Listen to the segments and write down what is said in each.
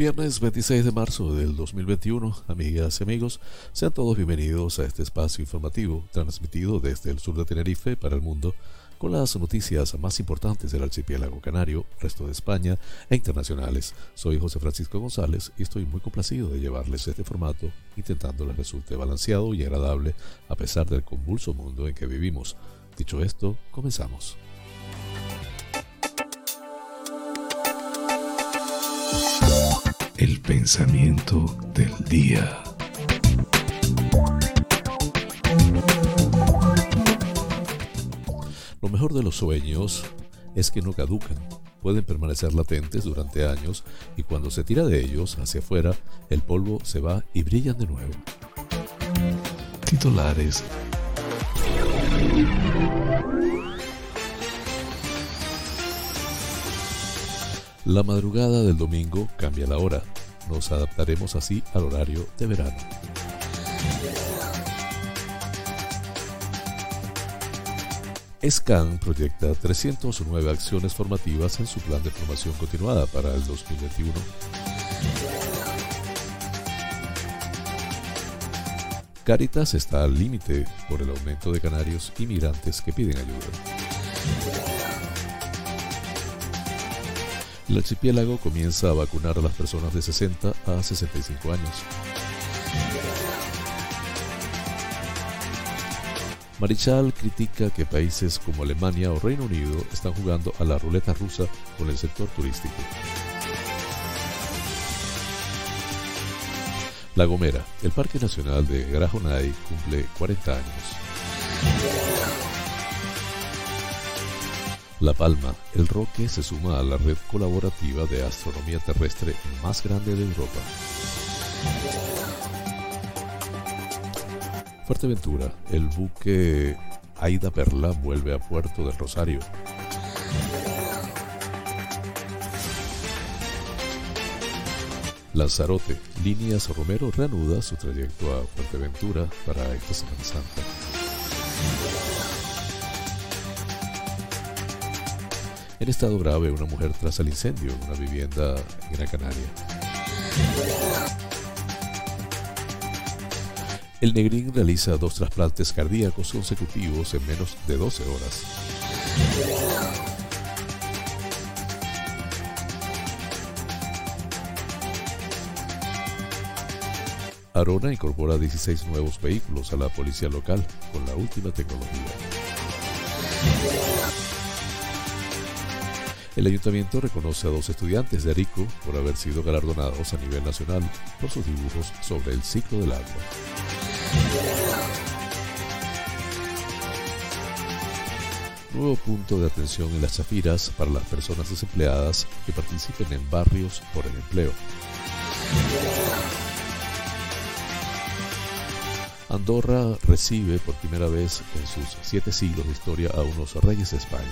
Viernes 26 de marzo del 2021, amigas y amigos, sean todos bienvenidos a este espacio informativo transmitido desde el sur de Tenerife para el mundo con las noticias más importantes del archipiélago canario, resto de España e internacionales. Soy José Francisco González y estoy muy complacido de llevarles este formato, intentando les resulte balanceado y agradable a pesar del convulso mundo en que vivimos. Dicho esto, comenzamos. El pensamiento del día. Lo mejor de los sueños es que no caducan, pueden permanecer latentes durante años y cuando se tira de ellos hacia afuera, el polvo se va y brillan de nuevo. Titulares. La madrugada del domingo cambia la hora. Nos adaptaremos así al horario de verano. SCAN proyecta 309 acciones formativas en su plan de formación continuada para el 2021. Caritas está al límite por el aumento de canarios inmigrantes que piden ayuda. El archipiélago comienza a vacunar a las personas de 60 a 65 años. Marichal critica que países como Alemania o Reino Unido están jugando a la ruleta rusa con el sector turístico. La Gomera, el Parque Nacional de Grajonay, cumple 40 años. La Palma, el Roque se suma a la red colaborativa de astronomía terrestre más grande de Europa. Fuerteventura, el buque Aida Perla vuelve a Puerto del Rosario. Lanzarote, Líneas Romero reanuda su trayecto a Fuerteventura para esta Semana. En estado grave, una mujer tras el incendio en una vivienda en Gran Canaria. El Negrín realiza dos trasplantes cardíacos consecutivos en menos de 12 horas. Arona incorpora 16 nuevos vehículos a la policía local con la última tecnología. El ayuntamiento reconoce a dos estudiantes de Arico por haber sido galardonados a nivel nacional por sus dibujos sobre el ciclo del agua. Nuevo punto de atención en las chafiras para las personas desempleadas que participen en barrios por el empleo. Andorra recibe por primera vez en sus siete siglos de historia a unos reyes de España.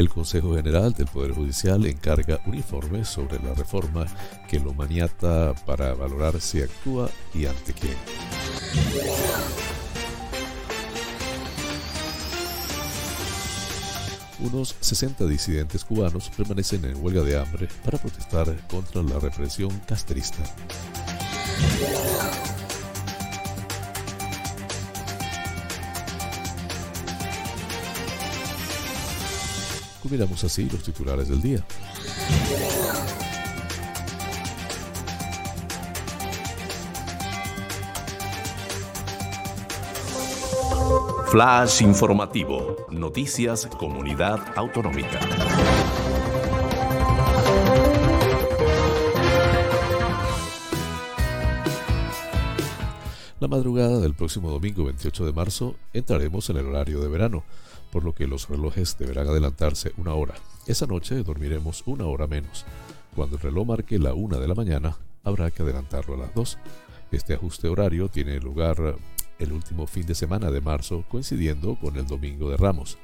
El Consejo General del Poder Judicial encarga un informe sobre la reforma que lo maniata para valorar si actúa y ante quién. Unos 60 disidentes cubanos permanecen en huelga de hambre para protestar contra la represión castrista. Miramos así los titulares del día. Flash informativo. Noticias Comunidad Autonómica. La madrugada del próximo domingo 28 de marzo entraremos en el horario de verano por lo que los relojes deberán adelantarse una hora. Esa noche dormiremos una hora menos. Cuando el reloj marque la una de la mañana, habrá que adelantarlo a las dos. Este ajuste horario tiene lugar el último fin de semana de marzo, coincidiendo con el Domingo de Ramos.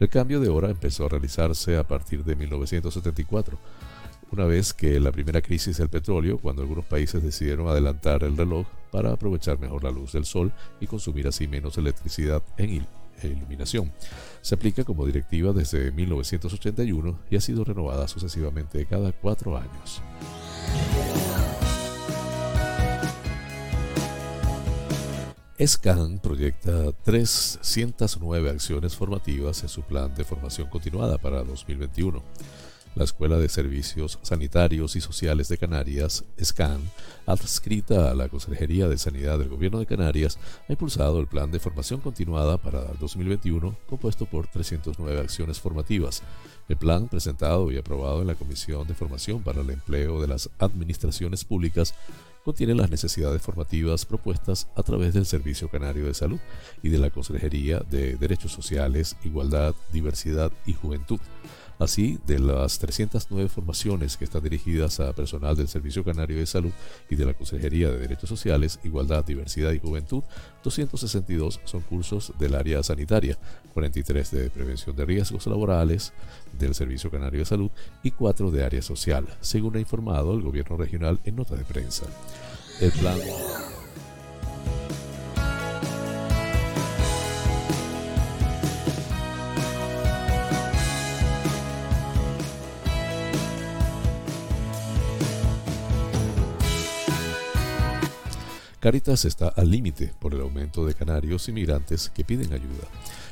El cambio de hora empezó a realizarse a partir de 1974, una vez que la primera crisis del petróleo, cuando algunos países decidieron adelantar el reloj para aprovechar mejor la luz del sol y consumir así menos electricidad en, e iluminación. Se aplica como directiva desde 1981 y ha sido renovada sucesivamente cada cuatro años. SCAN proyecta 309 acciones formativas en su plan de formación continuada para 2021. La Escuela de Servicios Sanitarios y Sociales de Canarias, SCAN, adscrita a la Consejería de Sanidad del Gobierno de Canarias, ha impulsado el plan de formación continuada para 2021, compuesto por 309 acciones formativas. El plan, presentado y aprobado en la Comisión de Formación para el Empleo de las Administraciones Públicas, contiene las necesidades formativas propuestas a través del Servicio Canario de Salud y de la Consejería de Derechos Sociales, Igualdad, Diversidad y Juventud. Así, de las 309 formaciones que están dirigidas a personal del Servicio Canario de Salud y de la Consejería de Derechos Sociales, Igualdad, Diversidad y Juventud, 262 son cursos del área sanitaria, 43 de prevención de riesgos laborales del Servicio Canario de Salud y 4 de área social, según ha informado el Gobierno regional en nota de prensa. El plan Caritas está al límite por el aumento de canarios inmigrantes que piden ayuda.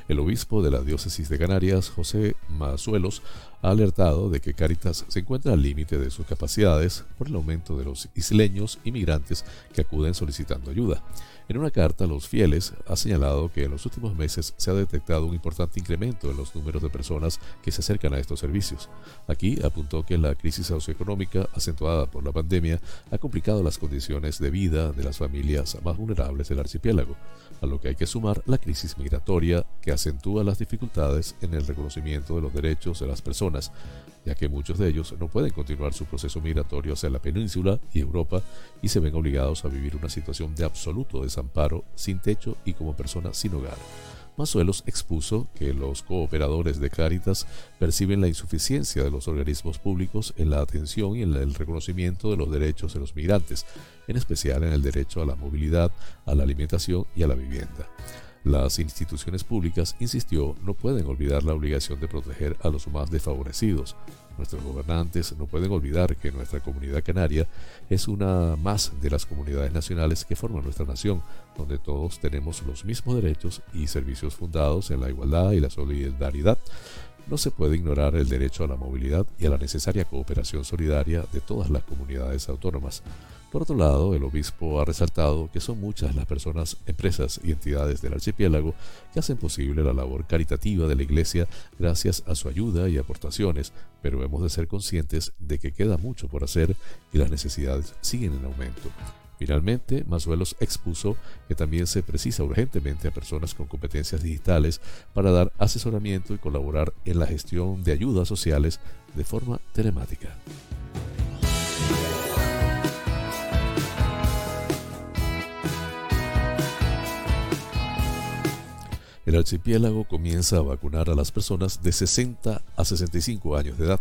El obispo de la diócesis de Canarias, José Mazuelos, ha alertado de que Caritas se encuentra al límite de sus capacidades por el aumento de los isleños inmigrantes que acuden solicitando ayuda. En una carta, los fieles ha señalado que en los últimos meses se ha detectado un importante incremento en los números de personas que se acercan a estos servicios. Aquí apuntó que la crisis socioeconómica acentuada por la pandemia ha complicado las condiciones de vida de las familias más vulnerables del archipiélago, a lo que hay que sumar la crisis migratoria que acentúa las dificultades en el reconocimiento de los derechos de las personas, ya que muchos de ellos no pueden continuar su proceso migratorio hacia la península y Europa y se ven obligados a vivir una situación de absoluto desamparo, sin techo y como personas sin hogar. Mazuelos expuso que los cooperadores de Caritas perciben la insuficiencia de los organismos públicos en la atención y en el reconocimiento de los derechos de los migrantes, en especial en el derecho a la movilidad, a la alimentación y a la vivienda. Las instituciones públicas, insistió, no pueden olvidar la obligación de proteger a los más desfavorecidos. Nuestros gobernantes no pueden olvidar que nuestra comunidad canaria es una más de las comunidades nacionales que forman nuestra nación, donde todos tenemos los mismos derechos y servicios fundados en la igualdad y la solidaridad. No se puede ignorar el derecho a la movilidad y a la necesaria cooperación solidaria de todas las comunidades autónomas. Por otro lado, el obispo ha resaltado que son muchas las personas, empresas y entidades del archipiélago que hacen posible la labor caritativa de la Iglesia gracias a su ayuda y aportaciones, pero hemos de ser conscientes de que queda mucho por hacer y las necesidades siguen en aumento. Finalmente, Mazuelos expuso que también se precisa urgentemente a personas con competencias digitales para dar asesoramiento y colaborar en la gestión de ayudas sociales de forma telemática. El archipiélago comienza a vacunar a las personas de 60 a 65 años de edad.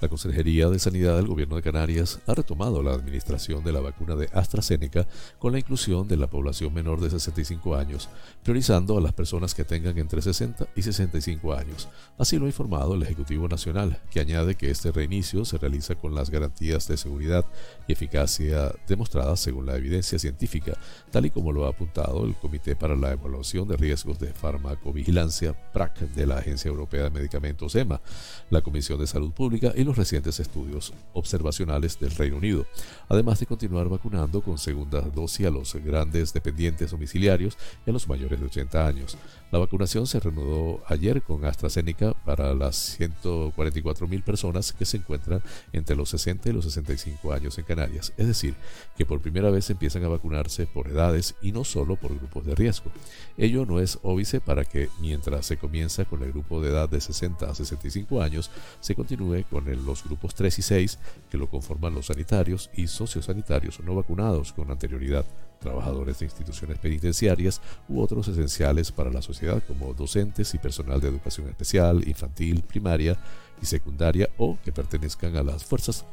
La Consejería de Sanidad del Gobierno de Canarias ha retomado la administración de la vacuna de AstraZeneca con la inclusión de la población menor de 65 años, priorizando a las personas que tengan entre 60 y 65 años. Así lo ha informado el Ejecutivo Nacional, que añade que este reinicio se realiza con las garantías de seguridad y eficacia demostradas según la evidencia científica, tal y como lo ha apuntado el Comité para la Evaluación de Riesgos de Farmacovigilancia, PRAC, de la Agencia Europea de Medicamentos, EMA, la Comisión de Salud Pública y recientes estudios observacionales del Reino Unido, además de continuar vacunando con segunda dosis a los grandes dependientes domiciliarios y a los mayores de 80 años. La vacunación se reanudó ayer con AstraZeneca para las 144.000 personas que se encuentran entre los 60 y los 65 años en Canarias, es decir, que por primera vez empiezan a vacunarse por edades y no solo por grupos de riesgo. Ello no es óbice para que mientras se comienza con el grupo de edad de 60 a 65 años, se continúe con los grupos 3 y 6 que lo conforman los sanitarios y sociosanitarios no vacunados con anterioridad trabajadores de instituciones penitenciarias u otros esenciales para la sociedad como docentes y personal de educación especial, infantil, primaria y secundaria o que pertenezcan a las fuerzas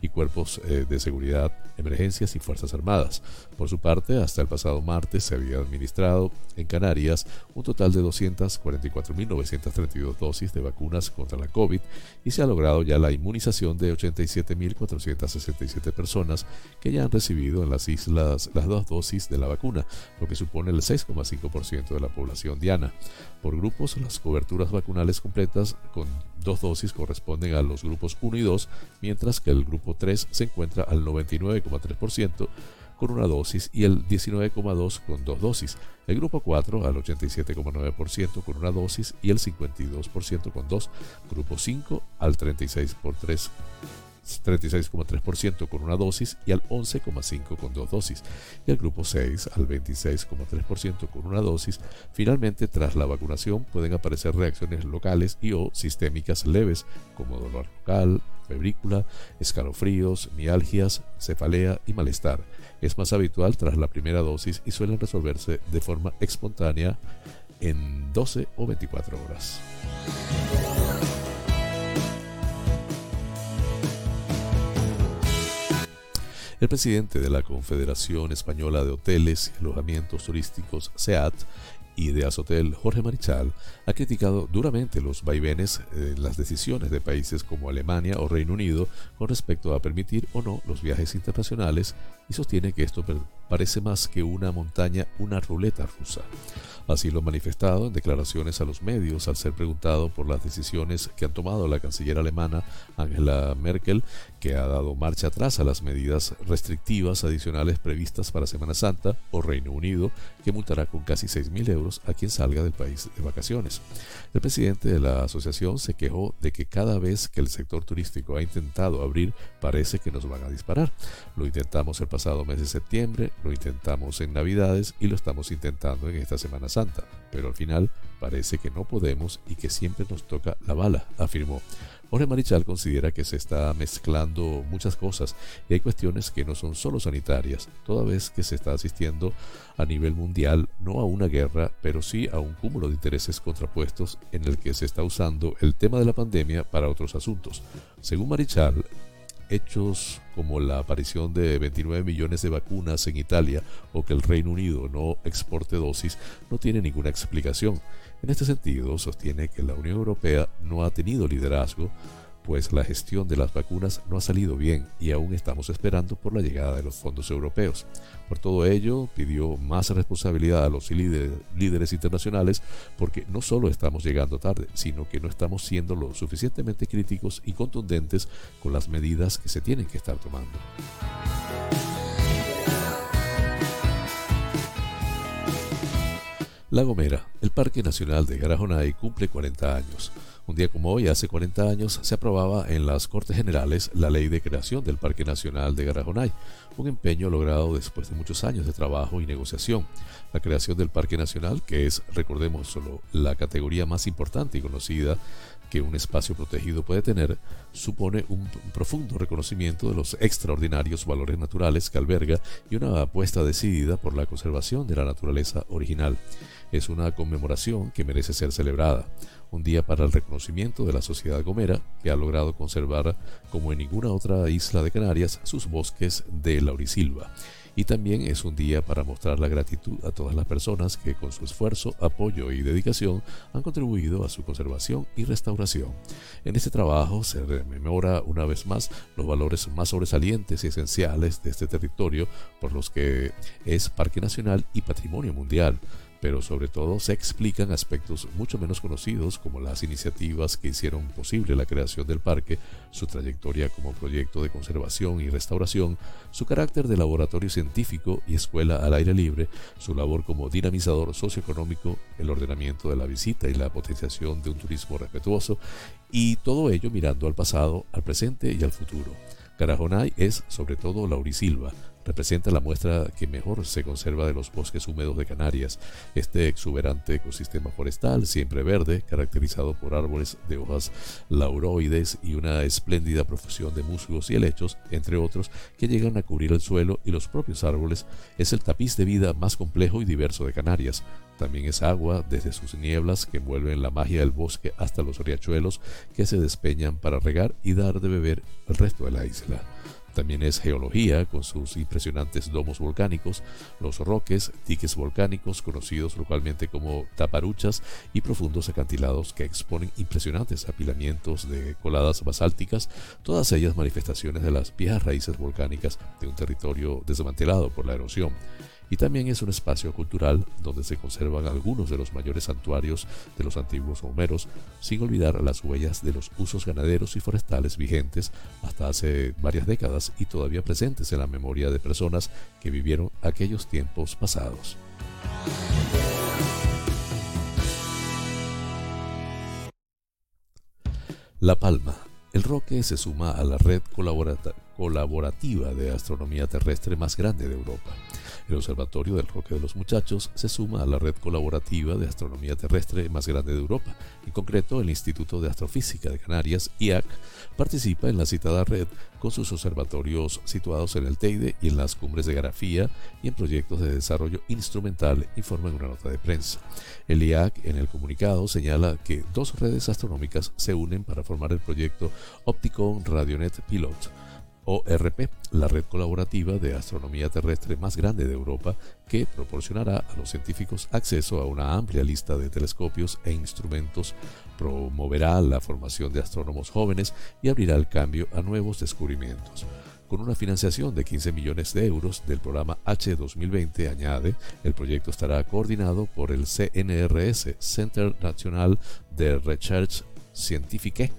y cuerpos eh, de seguridad, emergencias y Fuerzas Armadas. Por su parte, hasta el pasado martes se había administrado en Canarias un total de 244.932 dosis de vacunas contra la COVID y se ha logrado ya la inmunización de 87.467 personas que ya han recibido en las islas las dos dosis de la vacuna, lo que supone el 6,5% de la población diana. Por grupos, las coberturas vacunales completas con dos dosis corresponden a los grupos 1 y 2, mientras que el grupo 3 se encuentra al 99,3% con una dosis y el 19,2% con dos dosis. El grupo 4 al 87,9% con una dosis y el 52% con dos. Grupo 5 al 36 por 3 36,3% con una dosis y al 11,5% con dos dosis, y el grupo 6 al 26,3% con una dosis. Finalmente, tras la vacunación pueden aparecer reacciones locales y o sistémicas leves como dolor local, febrícula, escalofríos, mialgias, cefalea y malestar. Es más habitual tras la primera dosis y suelen resolverse de forma espontánea en 12 o 24 horas. El presidente de la Confederación Española de Hoteles y Alojamientos Turísticos, SEAT, y de Azotel, Jorge Marichal, ha criticado duramente los vaivenes en las decisiones de países como Alemania o Reino Unido con respecto a permitir o no los viajes internacionales y sostiene que esto parece más que una montaña, una ruleta rusa. Así lo ha manifestado en declaraciones a los medios al ser preguntado por las decisiones que han tomado la canciller alemana Angela Merkel, que ha dado marcha atrás a las medidas restrictivas adicionales previstas para Semana Santa, o Reino Unido, que multará con casi 6.000 euros a quien salga del país de vacaciones. El presidente de la asociación se quejó de que cada vez que el sector turístico ha intentado abrir, parece que nos van a disparar. Lo intentamos el pasado mes de septiembre, lo intentamos en Navidades y lo estamos intentando en esta Semana Santa pero al final parece que no podemos y que siempre nos toca la bala, afirmó. Jorge Marichal considera que se está mezclando muchas cosas y hay cuestiones que no son solo sanitarias, toda vez que se está asistiendo a nivel mundial no a una guerra, pero sí a un cúmulo de intereses contrapuestos en el que se está usando el tema de la pandemia para otros asuntos. Según Marichal, hechos como la aparición de 29 millones de vacunas en Italia o que el Reino Unido no exporte dosis no tiene ninguna explicación. En este sentido, sostiene que la Unión Europea no ha tenido liderazgo pues la gestión de las vacunas no ha salido bien y aún estamos esperando por la llegada de los fondos europeos. Por todo ello, pidió más responsabilidad a los líderes, internacionales porque no solo estamos llegando tarde, sino que no estamos siendo lo suficientemente críticos y contundentes con las medidas que se tienen que estar tomando. La Gomera, el Parque Nacional de Garajonay, cumple 40 años. Un día como hoy, hace 40 años, se aprobaba en las Cortes Generales la ley de creación del Parque Nacional de Garajonay, un empeño logrado después de muchos años de trabajo y negociación. La creación del Parque Nacional, que es, recordemos, solo la categoría más importante y conocida que un espacio protegido puede tener, supone un profundo reconocimiento de los extraordinarios valores naturales que alberga y una apuesta decidida por la conservación de la naturaleza original. Es una conmemoración que merece ser celebrada un día para el reconocimiento de la sociedad gomera, que ha logrado conservar, como en ninguna otra isla de Canarias, sus bosques de laurisilva. Y también es un día para mostrar la gratitud a todas las personas que con su esfuerzo, apoyo y dedicación han contribuido a su conservación y restauración. En este trabajo se rememora una vez más los valores más sobresalientes y esenciales de este territorio por los que es Parque Nacional y Patrimonio Mundial pero sobre todo se explican aspectos mucho menos conocidos como las iniciativas que hicieron posible la creación del parque, su trayectoria como proyecto de conservación y restauración, su carácter de laboratorio científico y escuela al aire libre, su labor como dinamizador socioeconómico, el ordenamiento de la visita y la potenciación de un turismo respetuoso, y todo ello mirando al pasado, al presente y al futuro. Carajonay es sobre todo laurisilva, representa la muestra que mejor se conserva de los bosques húmedos de Canarias. Este exuberante ecosistema forestal, siempre verde, caracterizado por árboles de hojas lauroides y una espléndida profusión de musgos y helechos, entre otros, que llegan a cubrir el suelo y los propios árboles, es el tapiz de vida más complejo y diverso de Canarias, También es agua desde sus nieblas que envuelven la magia del bosque hasta los riachuelos que se despeñan para regar y dar de beber al resto de la isla. También es geología, con sus impresionantes domos volcánicos, los roques, diques volcánicos, conocidos localmente como taparuchas, y profundos acantilados que exponen impresionantes apilamientos de coladas basálticas, todas ellas manifestaciones de las viejas raíces volcánicas de un territorio desmantelado por la erosión y también es un espacio cultural donde se conservan algunos de los mayores santuarios de los antiguos homeros, sin olvidar las huellas de los usos ganaderos y forestales vigentes hasta hace varias décadas y todavía presentes en la memoria de personas que vivieron aquellos tiempos pasados. La Palma. El Roque se suma a la red colaborativa de astronomía terrestre más grande de Europa. El Observatorio del Roque de los Muchachos se suma a la red colaborativa de astronomía terrestre más grande de Europa. En concreto, el Instituto de Astrofísica de Canarias, IAC, participa en la citada red con sus observatorios situados en el Teide y en las cumbres de Garafía y en proyectos de desarrollo instrumental, informa en una nota de prensa. El IAC en el comunicado señala que dos redes astronómicas se unen para formar el proyecto Opticon Radionet Pilot ORP, la red colaborativa de astronomía terrestre más grande de Europa, que proporcionará a los científicos acceso a una amplia lista de telescopios e instrumentos, promoverá la formación de astrónomos jóvenes y abrirá el cambio a nuevos descubrimientos. Con una financiación de 15 millones de euros del programa H 2020, añade, el proyecto estará coordinado por el CNRS, Center National de Research Scientifique,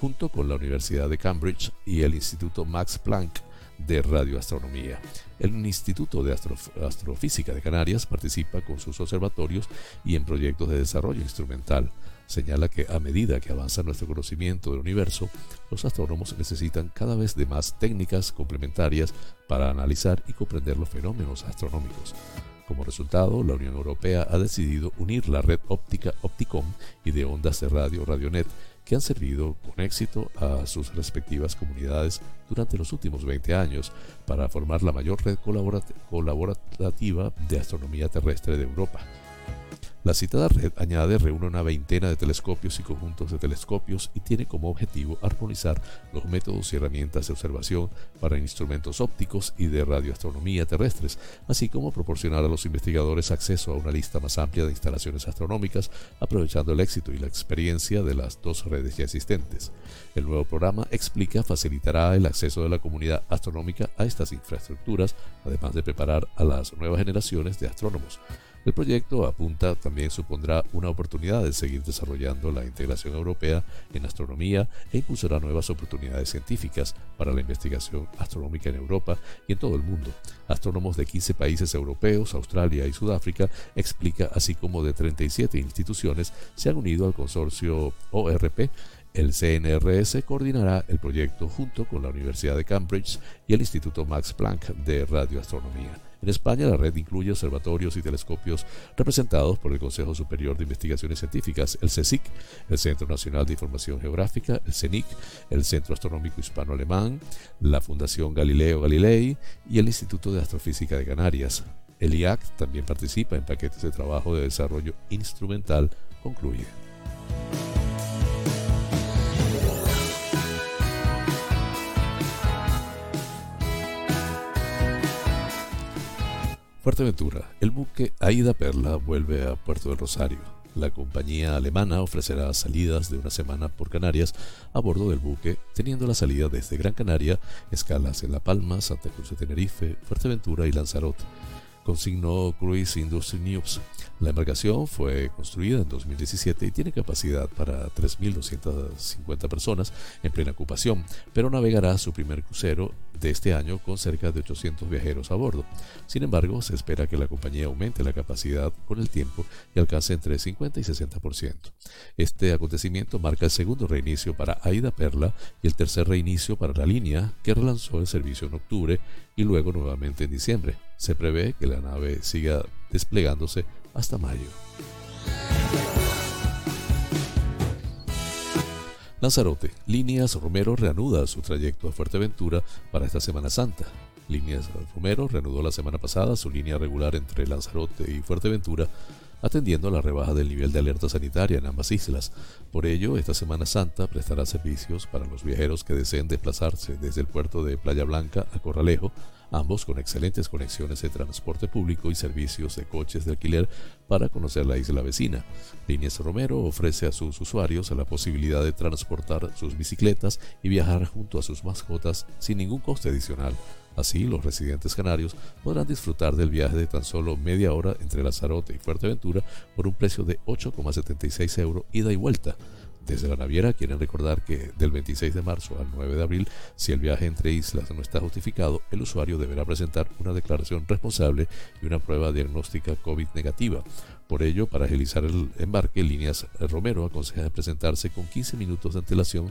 junto con la Universidad de Cambridge y el Instituto Max Planck de Radioastronomía. El Instituto de Astrofísica de Canarias participa con sus observatorios y en proyectos de desarrollo instrumental. Señala que a medida que avanza nuestro conocimiento del universo, los astrónomos necesitan cada vez de más técnicas complementarias para analizar y comprender los fenómenos astronómicos. Como resultado, la Unión Europea ha decidido unir la red óptica Opticom y de ondas de radio Radionet que han servido con éxito a sus respectivas comunidades durante los últimos 20 años para formar la mayor red colaborativa de astronomía terrestre de Europa. La citada red añade reúne una veintena de telescopios y conjuntos de telescopios y tiene como objetivo armonizar los métodos y herramientas de observación para instrumentos ópticos y de radioastronomía terrestres, así como proporcionar a los investigadores acceso a una lista más amplia de instalaciones astronómicas, aprovechando el éxito y la experiencia de las dos redes ya existentes. El nuevo programa explica facilitará el acceso de la comunidad astronómica a estas infraestructuras, además de preparar a las nuevas generaciones de astrónomos. El proyecto apunta también supondrá una oportunidad de seguir desarrollando la integración europea en astronomía e impulsará nuevas oportunidades científicas para la investigación astronómica en Europa y en todo el mundo. Astrónomos de 15 países europeos, Australia y Sudáfrica, explica, así como de 37 instituciones, se han unido al consorcio ORP el CNRS coordinará el proyecto junto con la Universidad de Cambridge y el Instituto Max Planck de Radioastronomía. En España, la red incluye observatorios y telescopios representados por el Consejo Superior de Investigaciones Científicas, el CSIC, el Centro Nacional de Información Geográfica, el CENIC, el Centro Astronómico Hispano-Alemán, la Fundación Galileo Galilei y el Instituto de Astrofísica de Canarias. El IAC también participa en paquetes de trabajo de desarrollo instrumental, concluye. Fuerteventura. El buque Aida Perla vuelve a Puerto del Rosario. La compañía alemana ofrecerá salidas de una semana por Canarias a bordo del buque, teniendo la salida desde Gran Canaria, escalas en La Palma, Santa Cruz de Tenerife, Fuerteventura y Lanzarote consignó Cruise Industry News. La embarcación fue construida en 2017 y tiene capacidad para 3.250 personas en plena ocupación, pero navegará su primer crucero de este año con cerca de 800 viajeros a bordo. Sin embargo, se espera que la compañía aumente la capacidad con el tiempo y alcance entre 50 y 60%. Este acontecimiento marca el segundo reinicio para Aida Perla y el tercer reinicio para la línea que relanzó el servicio en octubre y luego nuevamente en diciembre. Se prevé que la nave siga desplegándose hasta mayo. Lanzarote. Líneas Romero reanuda su trayecto a Fuerteventura para esta Semana Santa. Líneas Romero reanudó la semana pasada su línea regular entre Lanzarote y Fuerteventura atendiendo a la rebaja del nivel de alerta sanitaria en ambas islas. Por ello, esta Semana Santa prestará servicios para los viajeros que deseen desplazarse desde el puerto de Playa Blanca a Corralejo, ambos con excelentes conexiones de transporte público y servicios de coches de alquiler para conocer la isla vecina. Líneas Romero ofrece a sus usuarios la posibilidad de transportar sus bicicletas y viajar junto a sus mascotas sin ningún coste adicional. Así, los residentes canarios podrán disfrutar del viaje de tan solo media hora entre Lanzarote y Fuerteventura por un precio de 8,76 euros ida y vuelta. Desde la naviera quieren recordar que del 26 de marzo al 9 de abril, si el viaje entre islas no está justificado, el usuario deberá presentar una declaración responsable y una prueba diagnóstica COVID negativa. Por ello, para agilizar el embarque, Líneas Romero aconseja presentarse con 15 minutos de antelación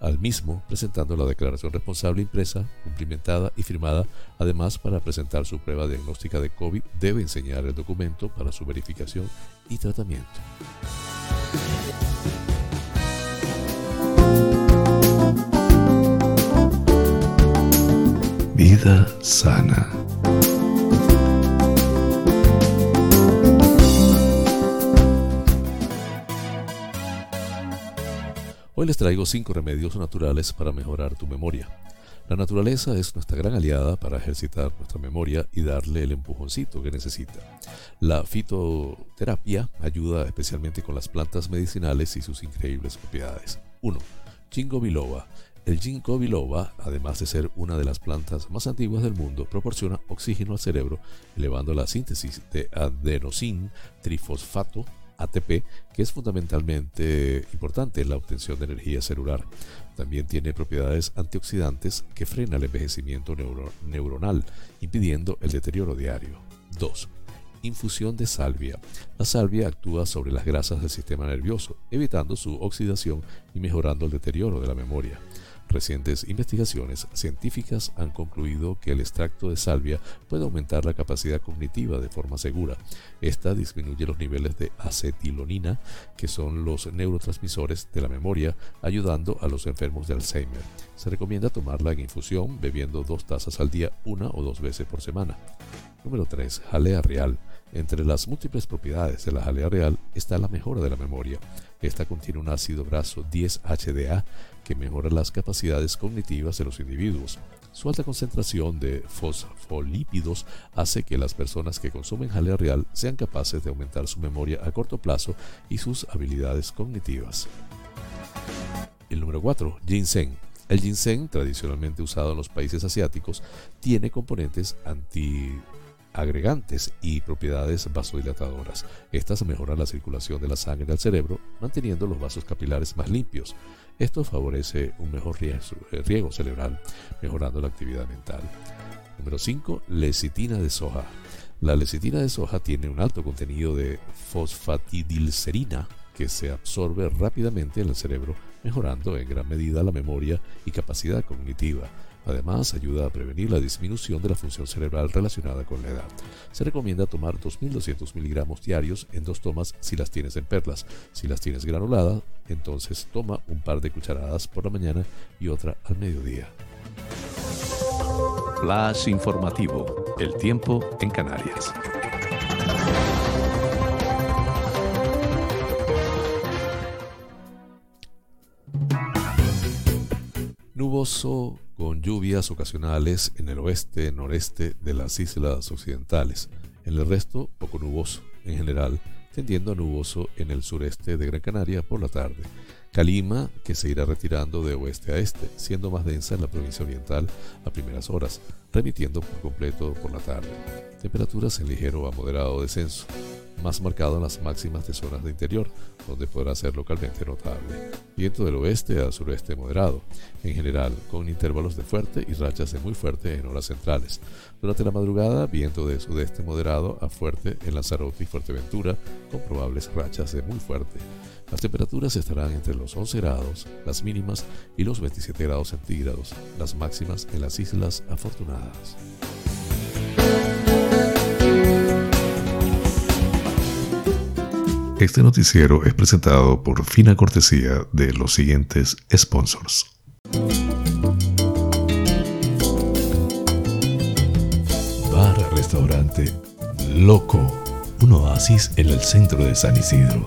al mismo presentando la declaración responsable impresa, cumplimentada y firmada. Además, para presentar su prueba diagnóstica de COVID, debe enseñar el documento para su verificación y tratamiento. Vida sana. Hoy les traigo cinco remedios naturales para mejorar tu memoria. La naturaleza es nuestra gran aliada para ejercitar nuestra memoria y darle el empujoncito que necesita. La fitoterapia ayuda especialmente con las plantas medicinales y sus increíbles propiedades. 1. Ginkgo biloba. El ginkgo biloba, además de ser una de las plantas más antiguas del mundo, proporciona oxígeno al cerebro, elevando la síntesis de adenosín trifosfato ATP, que es fundamentalmente importante en la obtención de energía celular. También tiene propiedades antioxidantes que frena el envejecimiento neuronal, impidiendo el deterioro diario. 2. Infusión de salvia. La salvia actúa sobre las grasas del sistema nervioso, evitando su oxidación y mejorando el deterioro de la memoria. Recientes investigaciones científicas han concluido que el extracto de salvia puede aumentar la capacidad cognitiva de forma segura. Esta disminuye los niveles de acetilonina, que son los neurotransmisores de la memoria, ayudando a los enfermos de Alzheimer. Se recomienda tomarla en infusión bebiendo dos tazas al día una o dos veces por semana. Número 3. Jalea real. Entre las múltiples propiedades de la jalea real está la mejora de la memoria. Esta contiene un ácido graso 10-HDA que mejora las capacidades cognitivas de los individuos. Su alta concentración de fosfolípidos hace que las personas que consumen jalea real sean capaces de aumentar su memoria a corto plazo y sus habilidades cognitivas. El número 4. Ginseng. El ginseng, tradicionalmente usado en los países asiáticos, tiene componentes anti agregantes y propiedades vasodilatadoras. Estas mejoran la circulación de la sangre al cerebro, manteniendo los vasos capilares más limpios. Esto favorece un mejor riego cerebral, mejorando la actividad mental. Número 5. Lecitina de soja. La lecitina de soja tiene un alto contenido de fosfatidilcerina que se absorbe rápidamente en el cerebro, mejorando en gran medida la memoria y capacidad cognitiva. Además, ayuda a prevenir la disminución de la función cerebral relacionada con la edad. Se recomienda tomar 2.200 miligramos diarios en dos tomas si las tienes en perlas. Si las tienes granuladas, entonces toma un par de cucharadas por la mañana y otra al mediodía. Flash informativo. El tiempo en Canarias. Nuboso con lluvias ocasionales en el oeste, noreste de las islas occidentales. En el resto, poco nuboso en general, tendiendo a nuboso en el sureste de Gran Canaria por la tarde. Calima, que se irá retirando de oeste a este, siendo más densa en la provincia oriental a primeras horas, remitiendo por completo por la tarde. Temperaturas en ligero a moderado descenso más marcado en las máximas de zonas de interior, donde podrá ser localmente notable. Viento del oeste a sureste moderado, en general con intervalos de fuerte y rachas de muy fuerte en horas centrales. Durante la madrugada, viento de sudeste moderado a fuerte en Lanzarote y Fuerteventura, con probables rachas de muy fuerte. Las temperaturas estarán entre los 11 grados, las mínimas, y los 27 grados centígrados, las máximas en las Islas Afortunadas. Este noticiero es presentado por fina cortesía de los siguientes sponsors. Bar Restaurante Loco un oasis en el centro de San Isidro.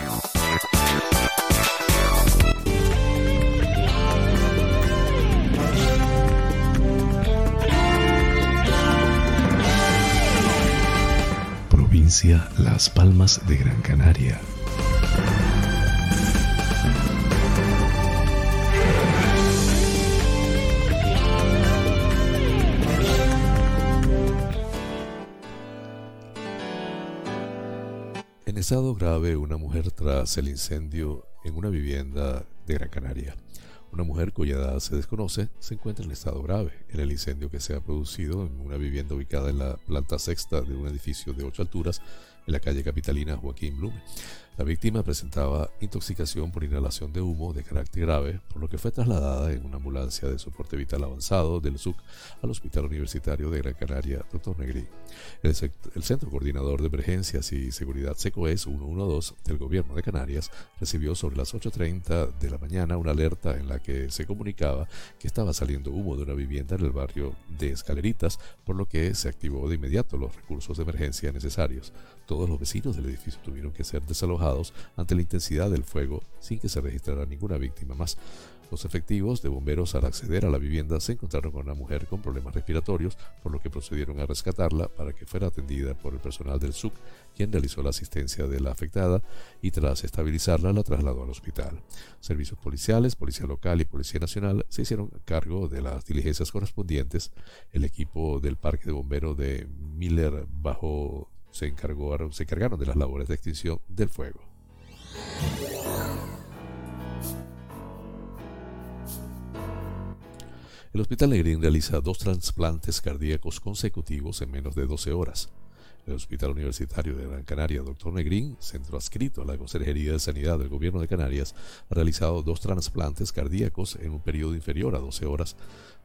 Las Palmas de Gran Canaria. En estado grave, una mujer tras el incendio en una vivienda de Gran Canaria. Una mujer cuya edad se desconoce se encuentra en estado grave en el incendio que se ha producido en una vivienda ubicada en la planta sexta de un edificio de ocho alturas en la calle capitalina Joaquín Blume. La víctima presentaba intoxicación por inhalación de humo de carácter grave, por lo que fue trasladada en una ambulancia de soporte vital avanzado del SUC al Hospital Universitario de Gran Canaria, Dr. Negri. El, Centro Coordinador de Emergencias y Seguridad SECOES 112 del Gobierno de Canarias recibió sobre las 8.30 de la mañana una alerta en la que se comunicaba que estaba saliendo humo de una vivienda en el barrio de Escaleritas, por lo que se activó de inmediato los recursos de emergencia necesarios. Todos los vecinos del edificio tuvieron que ser ante la intensidad del fuego sin que se registrara ninguna víctima más. Los efectivos de bomberos al acceder a la vivienda se encontraron con una mujer con problemas respiratorios, por lo que procedieron a rescatarla para que fuera atendida por el personal del SUC, quien realizó la asistencia de la afectada y tras estabilizarla la trasladó al hospital. Servicios policiales, Policía Local y Policía Nacional se hicieron cargo de las diligencias correspondientes. El equipo del Parque de Bomberos de Miller bajo se, encargaron, se encargaron de las labores de extinción del fuego. El Hospital Negrín realiza dos trasplantes cardíacos consecutivos en menos de 12 horas. El Hospital Universitario de Gran Canaria, Dr. Negrín, centro adscrito a la Consejería de Sanidad del Gobierno de Canarias, ha realizado dos trasplantes cardíacos en un periodo inferior a 12 horas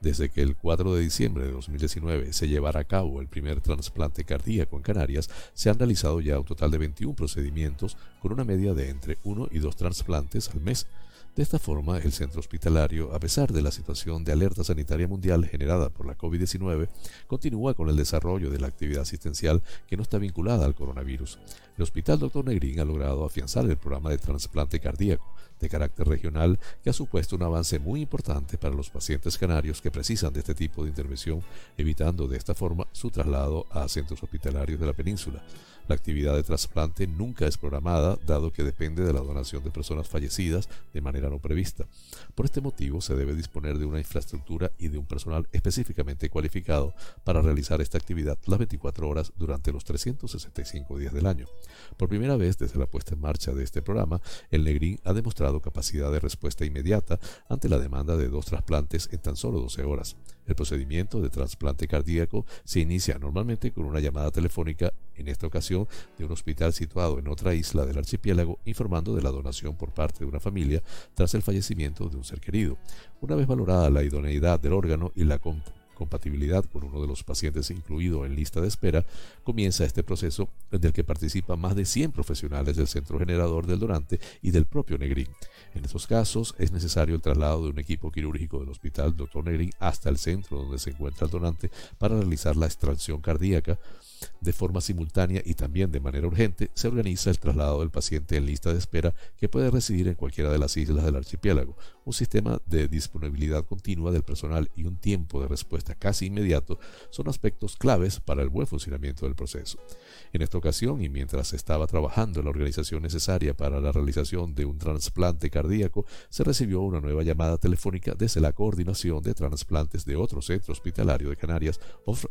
desde que el 4 de diciembre de 2019 se llevara a cabo el primer trasplante cardíaco en Canarias, se han realizado ya un total de 21 procedimientos con una media de entre 1 y 2 trasplantes al mes. De esta forma, el centro hospitalario, a pesar de la situación de alerta sanitaria mundial generada por la COVID-19, continúa con el desarrollo de la actividad asistencial que no está vinculada al coronavirus. El Hospital Dr. Negrín ha logrado afianzar el programa de trasplante cardíaco de carácter regional que ha supuesto un avance muy importante para los pacientes canarios que precisan de este tipo de intervención, evitando de esta forma su traslado a centros hospitalarios de la península. La actividad de trasplante nunca es programada, dado que depende de la donación de personas fallecidas de manera no prevista. Por este motivo, se debe disponer de una infraestructura y de un personal específicamente cualificado para realizar esta actividad las 24 horas durante los 365 días del año. Por primera vez desde la puesta en marcha de este programa, el Negrín ha demostrado capacidad de respuesta inmediata ante la demanda de dos trasplantes en tan solo 12 horas. El procedimiento de trasplante cardíaco se inicia normalmente con una llamada telefónica, en esta ocasión de un hospital situado en otra isla del archipiélago, informando de la donación por parte de una familia tras el fallecimiento de un ser querido. Una vez valorada la idoneidad del órgano y la compatibilidad con uno de los pacientes incluido en lista de espera, comienza este proceso en el que participan más de 100 profesionales del centro generador del donante y del propio Negrín. En estos casos es necesario el traslado de un equipo quirúrgico del hospital Dr. Negrín hasta el centro donde se encuentra el donante para realizar la extracción cardíaca de forma simultánea y también de manera urgente, se organiza el traslado del paciente en lista de espera que puede residir en cualquiera de las islas del archipiélago. Un sistema de disponibilidad continua del personal y un tiempo de respuesta casi inmediato son aspectos claves para el buen funcionamiento del proceso. En esta ocasión, y mientras se estaba trabajando en la organización necesaria para la realización de un trasplante cardíaco, se recibió una nueva llamada telefónica desde la coordinación de trasplantes de otro centro hospitalario de Canarias,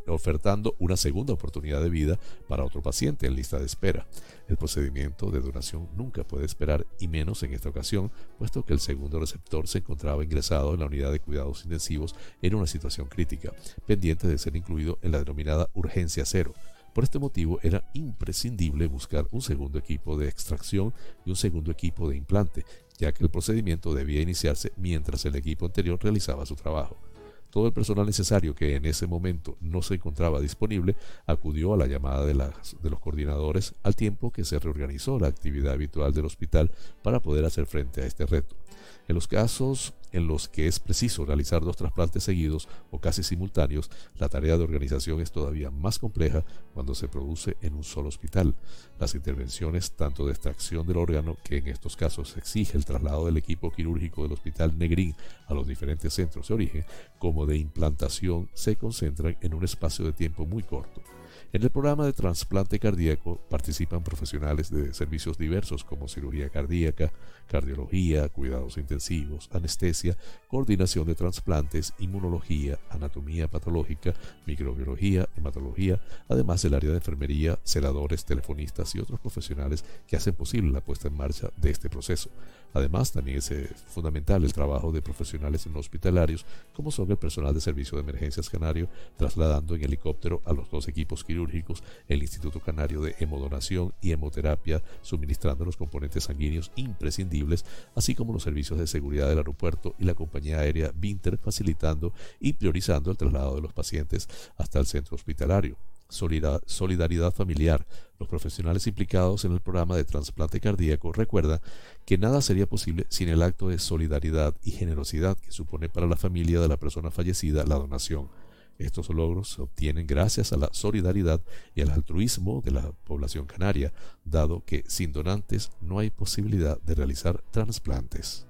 ofertando una segunda oportunidad de vida para otro paciente en lista de espera. El procedimiento de donación nunca puede esperar y menos en esta ocasión, puesto que el segundo receptor se encontraba ingresado en la unidad de cuidados intensivos en una situación crítica, pendiente de ser incluido en la denominada urgencia cero. Por este motivo era imprescindible buscar un segundo equipo de extracción y un segundo equipo de implante, ya que el procedimiento debía iniciarse mientras el equipo anterior realizaba su trabajo. Todo el personal necesario que en ese momento no se encontraba disponible acudió a la llamada de, de los coordinadores al tiempo que se reorganizó la actividad habitual del hospital para poder hacer frente a este reto. En los casos en los que es preciso realizar dos trasplantes seguidos o casi simultáneos, la tarea de organización es todavía más compleja cuando se produce en un solo hospital. Las intervenciones tanto de extracción del órgano, que en estos casos exige el traslado del equipo quirúrgico del Hospital Negrín a los diferentes centros de origen, como de implantación, se concentran en un espacio de tiempo muy corto. En el programa de trasplante cardíaco participan profesionales de servicios diversos como cirugía cardíaca, cardiología, cuidados intensivos, anestesia, coordinación de trasplantes, inmunología, anatomía patológica, microbiología, hematología, además del área de enfermería, celadores, telefonistas y otros profesionales que hacen posible la puesta en marcha de este proceso. Además, también es eh, fundamental el trabajo de profesionales no hospitalarios, como son el personal de servicio de emergencias canario, trasladando en helicóptero a los dos equipos el Instituto Canario de Hemodonación y Hemoterapia, suministrando los componentes sanguíneos imprescindibles, así como los servicios de seguridad del aeropuerto y la compañía aérea Vinter, facilitando y priorizando el traslado de los pacientes hasta el centro hospitalario solidaridad familiar. Los profesionales implicados en el programa de trasplante cardíaco recuerdan que nada sería posible sin el acto de solidaridad y generosidad que supone para la familia de la persona fallecida la donación. Estos logros se obtienen gracias a la solidaridad y al altruismo de la población canaria, dado que sin donantes no hay posibilidad de realizar trasplantes.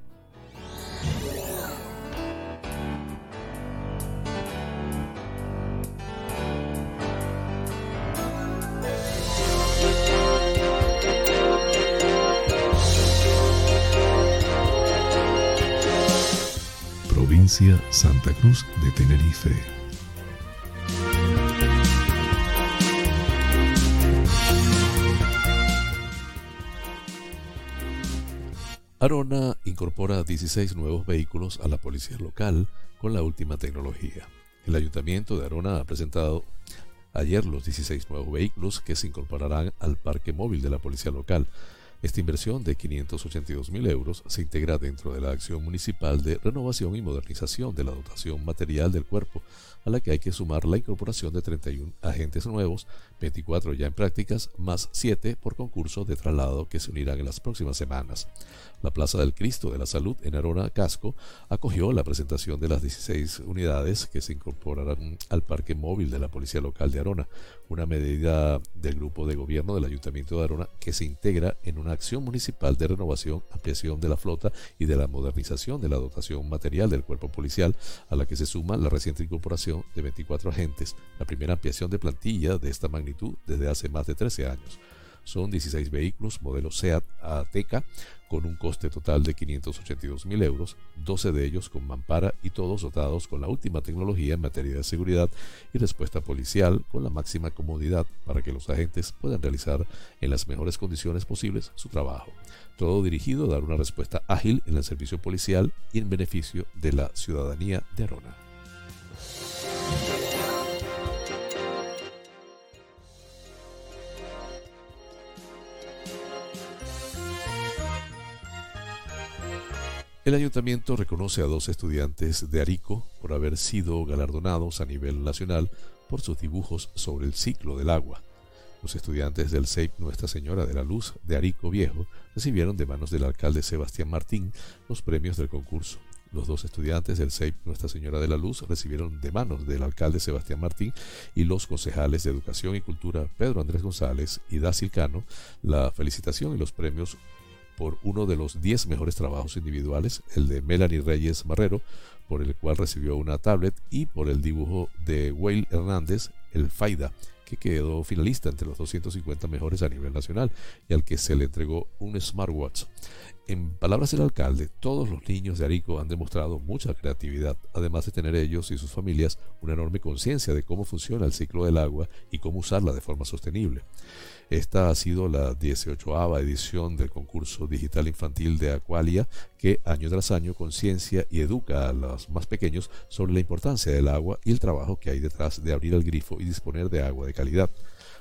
provincia Santa Cruz de Tenerife. Arona incorpora 16 nuevos vehículos a la policía local con la última tecnología. El ayuntamiento de Arona ha presentado ayer los 16 nuevos vehículos que se incorporarán al parque móvil de la policía local esta inversión de 582.000 euros se integra dentro de la acción municipal de renovación y modernización de la dotación material del cuerpo, a la que hay que sumar la incorporación de 31 agentes nuevos, 24 ya en prácticas, más 7 por concurso de traslado que se unirán en las próximas semanas. La Plaza del Cristo de la Salud en Arona Casco acogió la presentación de las 16 unidades que se incorporarán al parque móvil de la Policía Local de Arona, una medida del grupo de gobierno del Ayuntamiento de Arona que se integra en una acción municipal de renovación, ampliación de la flota y de la modernización de la dotación material del cuerpo policial, a la que se suma la reciente incorporación de 24 agentes, la primera ampliación de plantilla de esta magnitud desde hace más de 13 años. Son 16 vehículos modelo SEAT Ateca con un coste total de 582 mil euros, 12 de ellos con mampara y todos dotados con la última tecnología en materia de seguridad y respuesta policial con la máxima comodidad para que los agentes puedan realizar en las mejores condiciones posibles su trabajo. Todo dirigido a dar una respuesta ágil en el servicio policial y en beneficio de la ciudadanía de Arona. El ayuntamiento reconoce a dos estudiantes de Arico por haber sido galardonados a nivel nacional por sus dibujos sobre el ciclo del agua. Los estudiantes del CEIP Nuestra Señora de la Luz de Arico Viejo recibieron de manos del alcalde Sebastián Martín los premios del concurso. Los dos estudiantes del CEIP Nuestra Señora de la Luz recibieron de manos del alcalde Sebastián Martín y los concejales de Educación y Cultura Pedro Andrés González y Dacilcano la felicitación y los premios por uno de los 10 mejores trabajos individuales, el de Melanie Reyes Barrero, por el cual recibió una tablet, y por el dibujo de Wayne Hernández, el Faida, que quedó finalista entre los 250 mejores a nivel nacional y al que se le entregó un smartwatch. En palabras del alcalde, todos los niños de Arico han demostrado mucha creatividad, además de tener ellos y sus familias una enorme conciencia de cómo funciona el ciclo del agua y cómo usarla de forma sostenible. Esta ha sido la 18 edición del concurso digital infantil de Aqualia, que año tras año conciencia y educa a los más pequeños sobre la importancia del agua y el trabajo que hay detrás de abrir el grifo y disponer de agua de calidad.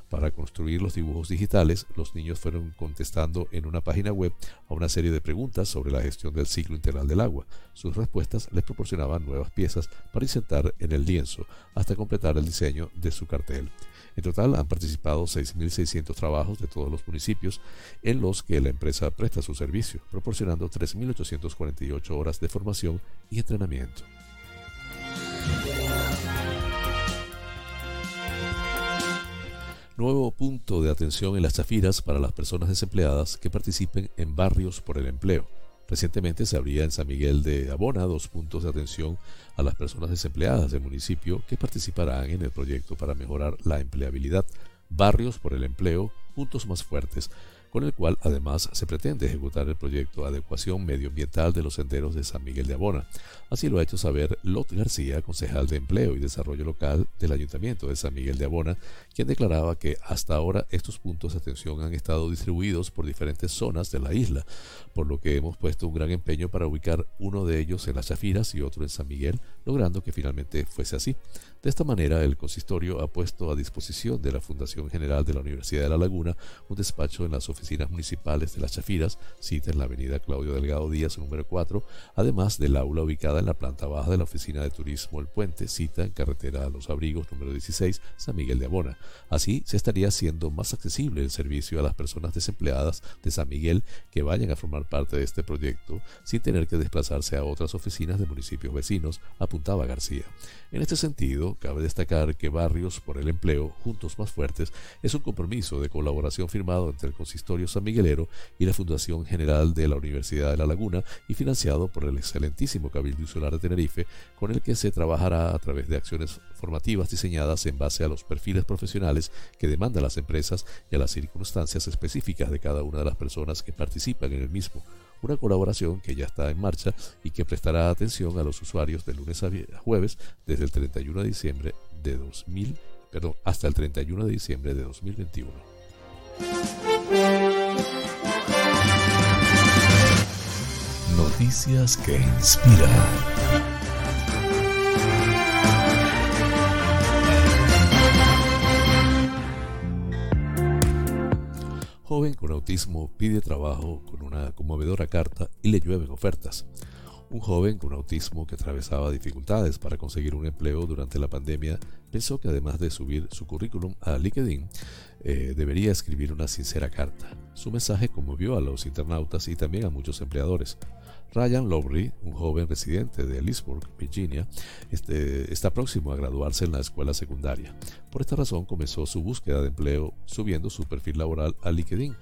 Para construir los dibujos digitales, los niños fueron contestando en una página web a una serie de preguntas sobre la gestión del ciclo integral del agua. Sus respuestas les proporcionaban nuevas piezas para insertar en el lienzo hasta completar el diseño de su cartel. En total han participado 6.600 trabajos de todos los municipios en los que la empresa presta su servicio, proporcionando 3.848 horas de formación y entrenamiento. Nuevo punto de atención en las chafiras para las personas desempleadas que participen en barrios por el empleo. Recientemente se abría en San Miguel de Abona dos puntos de atención a las personas desempleadas del municipio que participarán en el proyecto para mejorar la empleabilidad. Barrios por el empleo, puntos más fuertes, con el cual además se pretende ejecutar el proyecto Adecuación Medioambiental de los Senderos de San Miguel de Abona. Así lo ha hecho saber Lot García, concejal de Empleo y Desarrollo Local del Ayuntamiento de San Miguel de Abona, quien declaraba que hasta ahora estos puntos de atención han estado distribuidos por diferentes zonas de la isla, por lo que hemos puesto un gran empeño para ubicar uno de ellos en las Chafiras y otro en San Miguel, logrando que finalmente fuese así. De esta manera, el consistorio ha puesto a disposición de la Fundación General de la Universidad de La Laguna un despacho en las oficinas municipales de Las Chafiras, cita en la avenida Claudio Delgado Díaz, número 4, además del aula ubicada en la planta baja de la Oficina de Turismo El Puente, cita en carretera a Los Abrigos, número 16, San Miguel de Abona. Así se estaría haciendo más accesible el servicio a las personas desempleadas de San Miguel que vayan a formar parte de este proyecto sin tener que desplazarse a otras oficinas de municipios vecinos, apuntaba García. En este sentido, cabe destacar que Barrios por el Empleo, Juntos Más Fuertes, es un compromiso de colaboración firmado entre el Consistorio San Miguelero y la Fundación General de la Universidad de La Laguna y financiado por el excelentísimo Cabildo Insular de Tenerife, con el que se trabajará a través de acciones formativas diseñadas en base a los perfiles profesionales que demandan las empresas y a las circunstancias específicas de cada una de las personas que participan en el mismo una colaboración que ya está en marcha y que prestará atención a los usuarios de lunes a jueves desde el 31 de diciembre de 2000, perdón, hasta el 31 de diciembre de 2021. Noticias que inspiran. Joven con autismo pide trabajo con una conmovedora carta y le llueven ofertas. Un joven con autismo que atravesaba dificultades para conseguir un empleo durante la pandemia pensó que además de subir su currículum a LinkedIn, eh, debería escribir una sincera carta. Su mensaje conmovió a los internautas y también a muchos empleadores. Ryan Lowry, un joven residente de Leesburg, Virginia, este, está próximo a graduarse en la escuela secundaria. Por esta razón comenzó su búsqueda de empleo subiendo su perfil laboral a LinkedIn.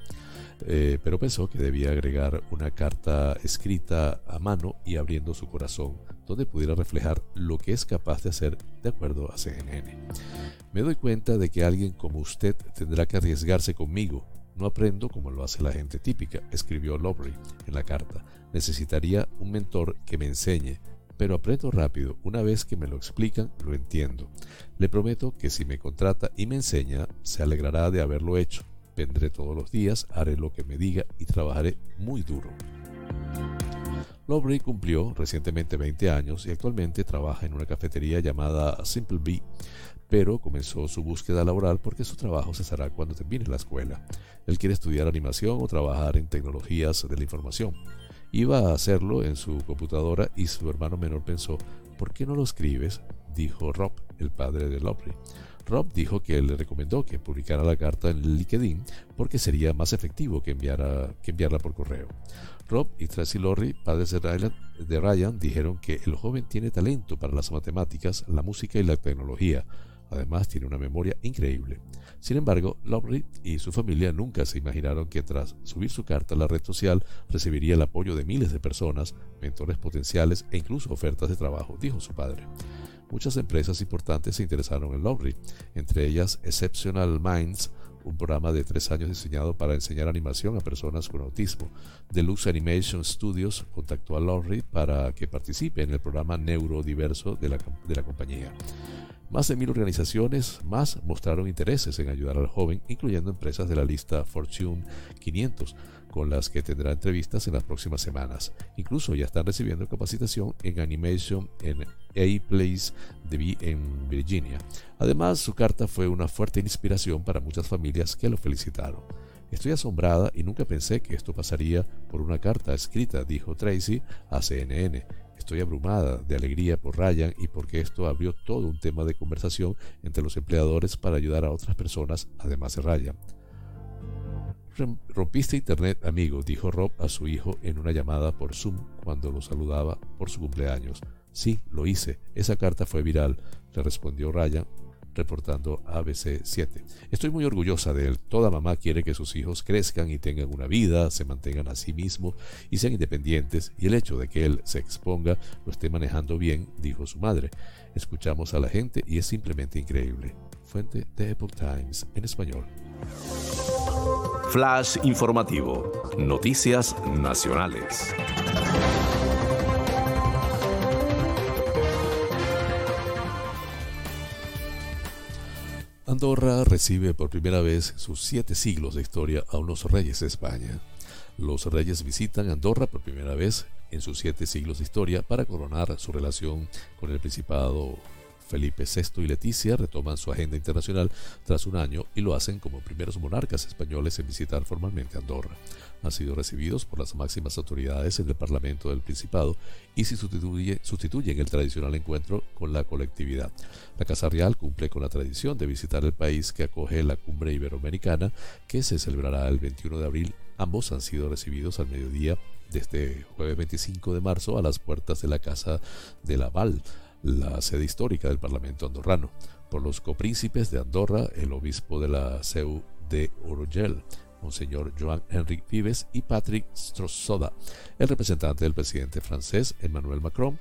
Eh, pero pensó que debía agregar una carta escrita a mano y abriendo su corazón, donde pudiera reflejar lo que es capaz de hacer de acuerdo a CNN. Me doy cuenta de que alguien como usted tendrá que arriesgarse conmigo. No aprendo como lo hace la gente típica, escribió Lowry en la carta necesitaría un mentor que me enseñe, pero aprendo rápido. Una vez que me lo explican, lo entiendo. Le prometo que si me contrata y me enseña, se alegrará de haberlo hecho. Vendré todos los días, haré lo que me diga y trabajaré muy duro. Lowry cumplió recientemente 20 años y actualmente trabaja en una cafetería llamada Simple Bee, pero comenzó su búsqueda laboral porque su trabajo cesará cuando termine la escuela. Él quiere estudiar animación o trabajar en tecnologías de la información. Iba a hacerlo en su computadora y su hermano menor pensó, ¿por qué no lo escribes? dijo Rob, el padre de Lowry. Rob dijo que le recomendó que publicara la carta en LinkedIn porque sería más efectivo que, enviarla por correo. Rob y Tracy Lorry, padres de Ryan, dijeron que el joven tiene talento para las matemáticas, la música y la tecnología. Además, tiene una memoria increíble. Sin embargo, Lowry y su familia nunca se imaginaron que tras subir su carta a la red social recibiría el apoyo de miles de personas, mentores potenciales e incluso ofertas de trabajo, dijo su padre. Muchas empresas importantes se interesaron en Lowry, entre ellas Exceptional Minds, un programa de tres años diseñado para enseñar animación a personas con autismo. Deluxe Animation Studios contactó a Lowry para que participe en el programa neurodiverso de la, de la compañía. Más de mil organizaciones más mostraron intereses en ayudar al joven, incluyendo empresas de la lista Fortune 500, con las que tendrá entrevistas en las próximas semanas. Incluso ya están recibiendo capacitación en animation en A-Place en Virginia. Además, su carta fue una fuerte inspiración para muchas familias que lo felicitaron. Estoy asombrada y nunca pensé que esto pasaría por una carta escrita, dijo Tracy a CNN. Estoy abrumada de alegría por Ryan y porque esto abrió todo un tema de conversación entre los empleadores para ayudar a otras personas, además de Ryan. Rompiste internet, amigo, dijo Rob a su hijo en una llamada por Zoom cuando lo saludaba por su cumpleaños. Sí, lo hice. Esa carta fue viral, le respondió Ryan, reportando ABC 7. Estoy muy orgullosa de él. Toda mamá quiere que sus hijos crezcan y tengan una vida, se mantengan a sí mismos y sean independientes, y el hecho de que él se exponga lo esté manejando bien, dijo su madre. Escuchamos a la gente y es simplemente increíble. Fuente de Epoch Times en español. Flash informativo. Noticias nacionales. Andorra recibe por primera vez sus siete siglos de historia a unos reyes de España. Los reyes visitan Andorra por primera vez en sus siete siglos de historia para coronar su relación con el Principado Felipe VI y Leticia retoman su agenda internacional tras un año y lo hacen como primeros monarcas españoles en visitar formalmente Andorra. Han sido recibidos por las máximas autoridades en el Parlamento del Principado y se sustituye, sustituyen el tradicional encuentro con la colectividad. La Casa Real cumple con la tradición de visitar el país que acoge la cumbre iberoamericana que se celebrará el 21 de abril. Ambos han sido recibidos al mediodía de este jueves 25 de marzo a las puertas de la Casa de la Val la sede histórica del Parlamento andorrano, por los copríncipes de Andorra, el obispo de la Seu de Orogel, Monseñor Joan Henrique Vives y Patrick Strozzoda, el representante del presidente francés Emmanuel Macron.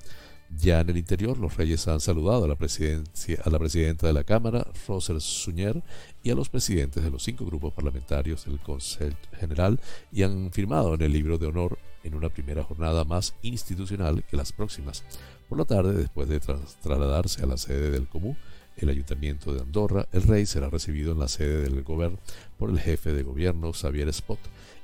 Ya en el interior, los reyes han saludado a la, presidencia, a la presidenta de la Cámara, Roser Suñer, y a los presidentes de los cinco grupos parlamentarios del Consejo General y han firmado en el libro de honor en una primera jornada más institucional que las próximas. Por la tarde, después de trasladarse a la sede del Comú, el Ayuntamiento de Andorra, el rey será recibido en la sede del gobierno por el jefe de gobierno Xavier Spot.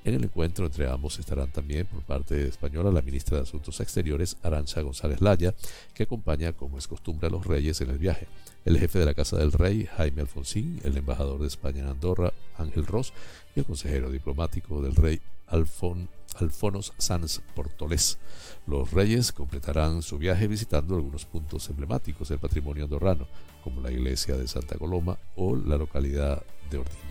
En el encuentro entre ambos estarán también por parte española la ministra de Asuntos Exteriores Arancha González Laya, que acompaña como es costumbre a los reyes en el viaje. El jefe de la Casa del Rey, Jaime Alfonsín, el embajador de España en Andorra, Ángel Ross, y el consejero diplomático del rey, Alfon Alfonos Sanz Portolés. Los reyes completarán su viaje visitando algunos puntos emblemáticos del patrimonio andorrano, como la iglesia de Santa Coloma o la localidad de Ordino.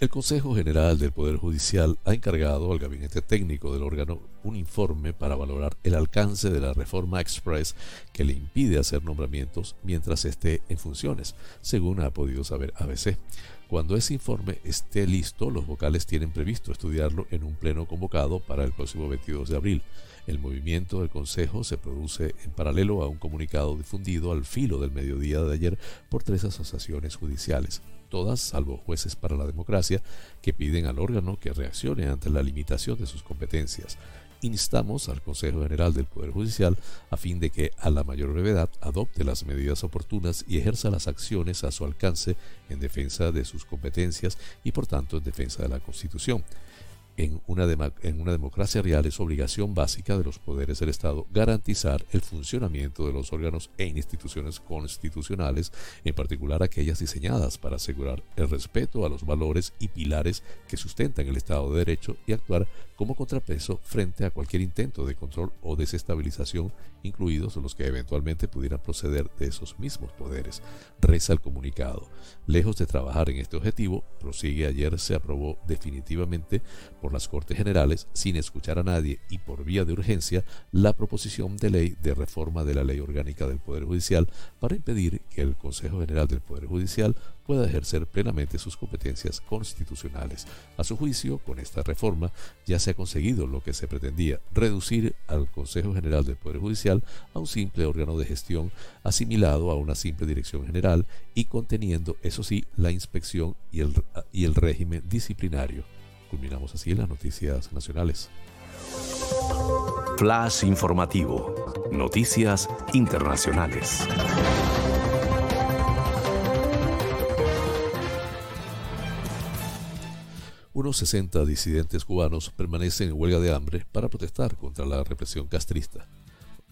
El Consejo General del Poder Judicial ha encargado al gabinete técnico del órgano un informe para valorar el alcance de la reforma express que le impide hacer nombramientos mientras esté en funciones, según ha podido saber ABC. Cuando ese informe esté listo, los vocales tienen previsto estudiarlo en un pleno convocado para el próximo 22 de abril. El movimiento del Consejo se produce en paralelo a un comunicado difundido al filo del mediodía de ayer por tres asociaciones judiciales todas, salvo jueces para la democracia, que piden al órgano que reaccione ante la limitación de sus competencias. Instamos al Consejo General del Poder Judicial a fin de que, a la mayor brevedad, adopte las medidas oportunas y ejerza las acciones a su alcance en defensa de sus competencias y, por tanto, en defensa de la Constitución. en una, democracia real es obligación básica de los poderes del Estado garantizar el funcionamiento de los órganos e instituciones constitucionales, en particular aquellas diseñadas para asegurar el respeto a los valores y pilares que sustentan el Estado de Derecho y actuar como contrapeso frente a cualquier intento de control o desestabilización, incluidos los que eventualmente pudieran proceder de esos mismos poderes. Reza el comunicado. Lejos de trabajar en este objetivo, prosigue ayer se aprobó definitivamente por las Cortes Generales, sin escuchar a nadie y por vía de urgencia, la proposición de ley de reforma de la Ley Orgánica del Poder Judicial para impedir que el Consejo General del Poder Judicial pueda ejercer plenamente sus competencias constitucionales. A su juicio, con esta reforma ya se ha conseguido lo que se pretendía, reducir al Consejo General del Poder Judicial a un simple órgano de gestión asimilado a una simple dirección general y conteniendo, eso sí, la inspección y el, y el régimen disciplinario. Culminamos así las noticias nacionales. Flash informativo. Noticias internacionales. Unos 60 disidentes cubanos permanecen en huelga de hambre para protestar contra la represión castrista.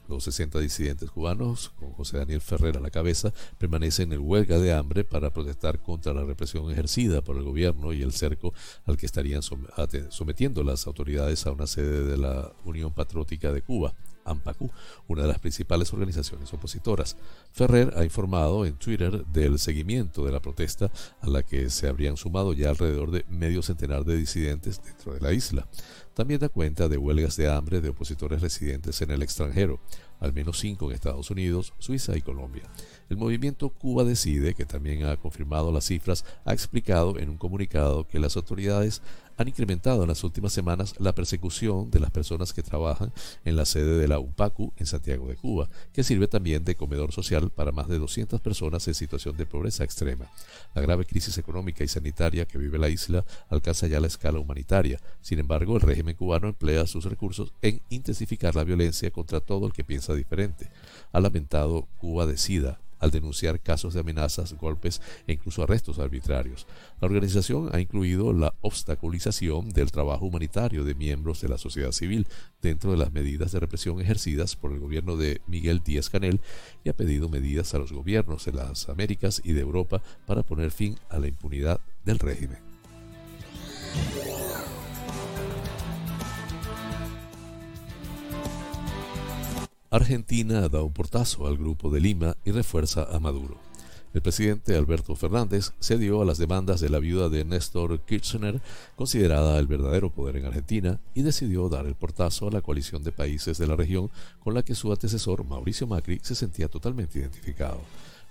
Los 60 disidentes cubanos, con José Daniel Ferrer a la cabeza, permanecen en huelga de hambre para protestar contra la represión ejercida por el gobierno y el cerco al que estarían sometiendo las autoridades a una sede de la Unión Patriótica de Cuba. AMPACU, una de las principales organizaciones opositoras. Ferrer ha informado en Twitter del seguimiento de la protesta a la que se habrían sumado ya alrededor de medio centenar de disidentes dentro de la isla. También da cuenta de huelgas de hambre de opositores residentes en el extranjero, al menos cinco en Estados Unidos, Suiza y Colombia. El movimiento Cuba Decide, que también ha confirmado las cifras, ha explicado en un comunicado que las autoridades han incrementado en las últimas semanas la persecución de las personas que trabajan en la sede de la UPACU en Santiago de Cuba, que sirve también de comedor social para más de 200 personas en situación de pobreza extrema. La grave crisis económica y sanitaria que vive la isla alcanza ya la escala humanitaria. Sin embargo, el régimen cubano emplea sus recursos en intensificar la violencia contra todo el que piensa diferente. Ha lamentado Cuba Decida, al denunciar casos de amenazas, golpes e incluso arrestos arbitrarios. La organización ha incluido la obstaculización del trabajo humanitario de miembros de la sociedad civil dentro de las medidas de represión ejercidas por el gobierno de Miguel Díaz Canel y ha pedido medidas a los gobiernos de las Américas y de Europa para poner fin a la impunidad del régimen. Argentina da un portazo al grupo de Lima y refuerza a Maduro. El presidente Alberto Fernández cedió a las demandas de la viuda de Néstor Kirchner, considerada el verdadero poder en Argentina, y decidió dar el portazo a la coalición de países de la región con la que su antecesor Mauricio Macri se sentía totalmente identificado.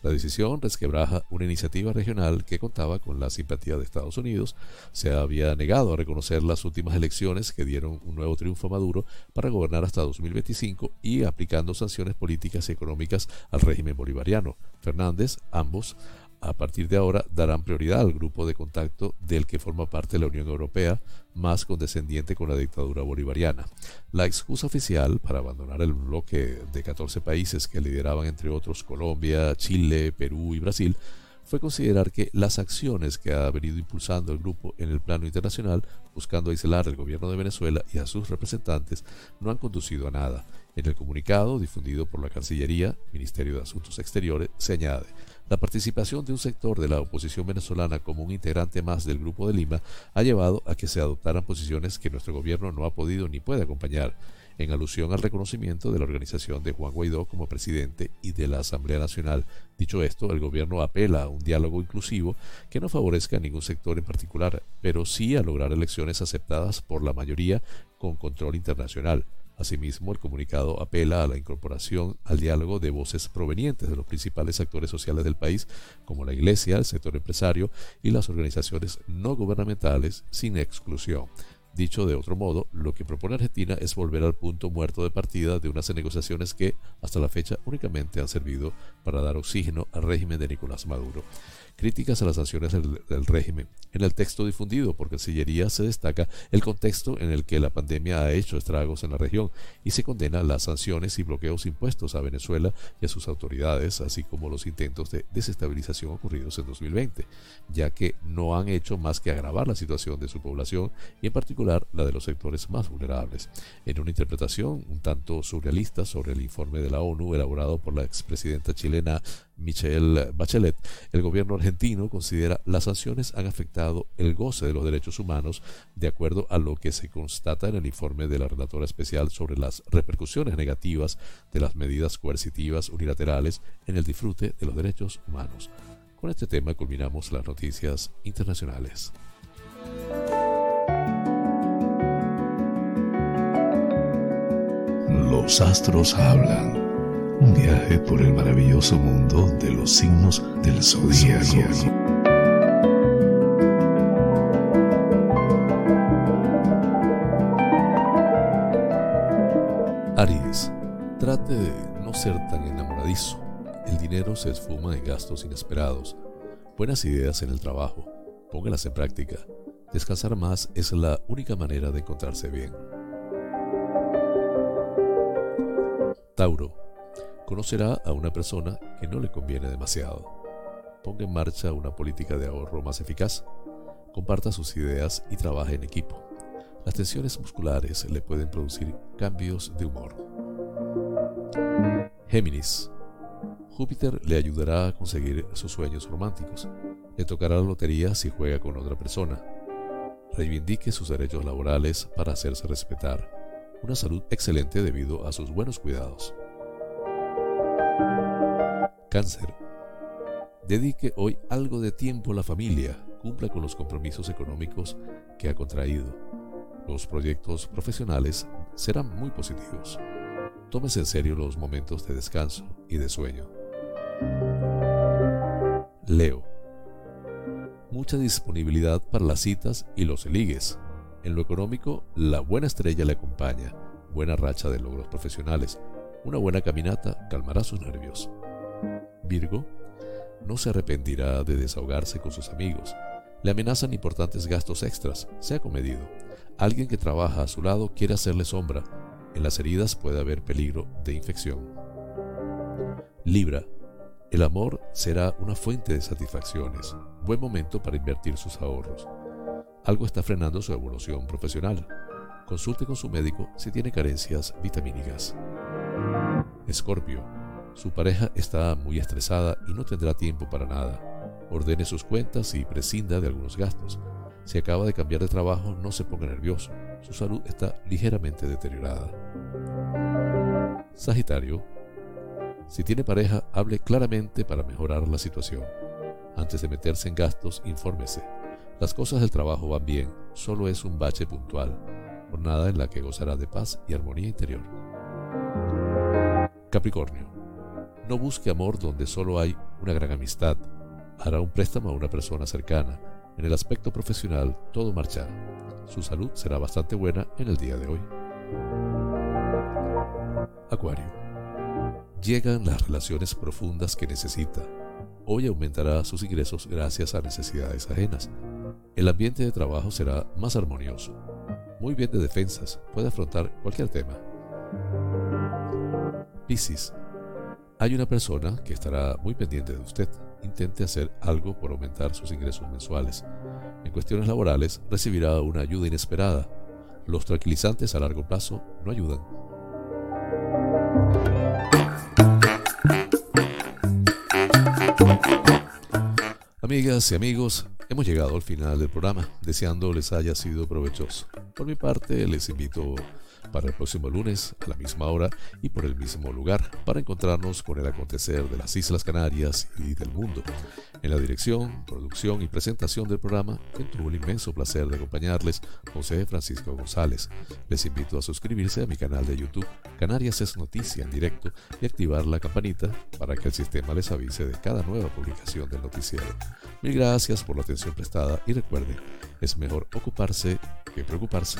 La decisión resquebraja una iniciativa regional que contaba con la simpatía de Estados Unidos. Se había negado a reconocer las últimas elecciones que dieron un nuevo triunfo a Maduro para gobernar hasta 2025 y aplicando sanciones políticas y económicas al régimen bolivariano. Fernández, ambos, a partir de ahora darán prioridad al grupo de contacto del que forma parte la Unión Europea, más condescendiente con la dictadura bolivariana. La excusa oficial para abandonar el bloque de 14 países que lideraban entre otros Colombia, Chile, Perú y Brasil fue considerar que las acciones que ha venido impulsando el grupo en el plano internacional, buscando aislar al gobierno de Venezuela y a sus representantes, no han conducido a nada. En el comunicado difundido por la Cancillería, Ministerio de Asuntos Exteriores, se añade, la participación de un sector de la oposición venezolana como un integrante más del Grupo de Lima ha llevado a que se adoptaran posiciones que nuestro gobierno no ha podido ni puede acompañar, en alusión al reconocimiento de la organización de Juan Guaidó como presidente y de la Asamblea Nacional. Dicho esto, el gobierno apela a un diálogo inclusivo que no favorezca a ningún sector en particular, pero sí a lograr elecciones aceptadas por la mayoría con control internacional Asimismo, el comunicado apela a la incorporación al diálogo de voces provenientes de los principales actores sociales del país, como la Iglesia, el sector empresario y las organizaciones no gubernamentales, sin exclusión. Dicho de otro modo, lo que propone Argentina es volver al punto muerto de partida de unas negociaciones que, hasta la fecha, únicamente han servido para dar oxígeno al régimen de Nicolás Maduro. Críticas a las sanciones del, régimen. En el texto difundido por Cancillería se destaca el contexto en el que la pandemia ha hecho estragos en la región y se condena las sanciones y bloqueos impuestos a Venezuela y a sus autoridades, así como los intentos de desestabilización ocurridos en 2020, ya que no han hecho más que agravar la situación de su población y en particular la de los sectores más vulnerables. En una interpretación un tanto surrealista sobre el informe de la ONU elaborado por la expresidenta chilena Michelle Bachelet, el gobierno argentino considera las sanciones han afectado el goce de los derechos humanos de acuerdo a lo que se constata en el informe de la relatora especial sobre las repercusiones negativas de las medidas coercitivas unilaterales en el disfrute de los derechos humanos. Con este tema culminamos las noticias internacionales. Los astros hablan. Un viaje por el maravilloso mundo de los signos del zodiaco. Aries, trate de no ser tan enamoradizo. El dinero se esfuma en gastos inesperados. Buenas ideas en el trabajo. Póngalas en práctica. Descansar más es la única manera de encontrarse bien. Tauro, conocerá a una persona que no le conviene demasiado. Ponga en marcha una política de ahorro más eficaz. Comparta sus ideas y trabaje en equipo. Las tensiones musculares le pueden producir cambios de humor. Géminis. Júpiter le ayudará a conseguir sus sueños románticos. Le tocará la lotería si juega con otra persona. Reivindique sus derechos laborales para hacerse respetar una salud excelente debido a sus buenos cuidados. Cáncer. Dedique hoy algo de tiempo a la familia, cumpla con los compromisos económicos que ha contraído. Los proyectos profesionales serán muy positivos. Tómese en serio los momentos de descanso y de sueño. Leo. Mucha disponibilidad para las citas y los ligues. En lo económico, la buena estrella le acompaña, buena racha de logros profesionales, una buena caminata calmará sus nervios. Virgo, no se arrepentirá de desahogarse con sus amigos. Le amenazan importantes gastos extras, sea comedido. Alguien que trabaja a su lado quiere hacerle sombra. En las heridas puede haber peligro de infección. Libra, el amor será una fuente de satisfacciones. Buen momento para invertir sus ahorros algo está frenando su evolución profesional. Consulte con su médico si tiene carencias vitamínicas. Escorpio. Su pareja está muy estresada y no tendrá tiempo para nada. Ordene sus cuentas y prescinda de algunos gastos. Si acaba de cambiar de trabajo, no se ponga nervioso. Su salud está ligeramente deteriorada. Sagitario. Si tiene pareja, hable claramente para mejorar la situación. Antes de meterse en gastos, infórmese. Las cosas del trabajo van bien, solo es un bache puntual, jornada en la que gozará de paz y armonía interior. Capricornio. No busque amor donde solo hay una gran amistad. Hará un préstamo a una persona cercana. En el aspecto profesional, todo marchará. Su salud será bastante buena en el día de hoy. Acuario. Llegan las relaciones profundas que necesita. Hoy aumentará sus ingresos gracias a necesidades ajenas el ambiente de trabajo será más armonioso. Muy bien de defensas, puede afrontar cualquier tema. Piscis. Hay una persona que estará muy pendiente de usted. Intente hacer algo por aumentar sus ingresos mensuales. En cuestiones laborales recibirá una ayuda inesperada. Los tranquilizantes a largo plazo no ayudan. Amigas y amigos, Hemos llegado al final del programa, deseando les haya sido provechoso. Por mi parte, les invito para el próximo lunes a la misma hora y por el mismo lugar para encontrarnos con el acontecer de las Islas Canarias y del mundo. En la dirección, producción y presentación del programa, quien tuvo el inmenso placer de acompañarles, José Francisco González. Les invito a suscribirse a mi canal de YouTube, Canarias es Noticia en directo, y activar la campanita para que el sistema les avise de cada nueva publicación del noticiero. Mil gracias por la atención prestada y recuerden, es mejor ocuparse que preocuparse.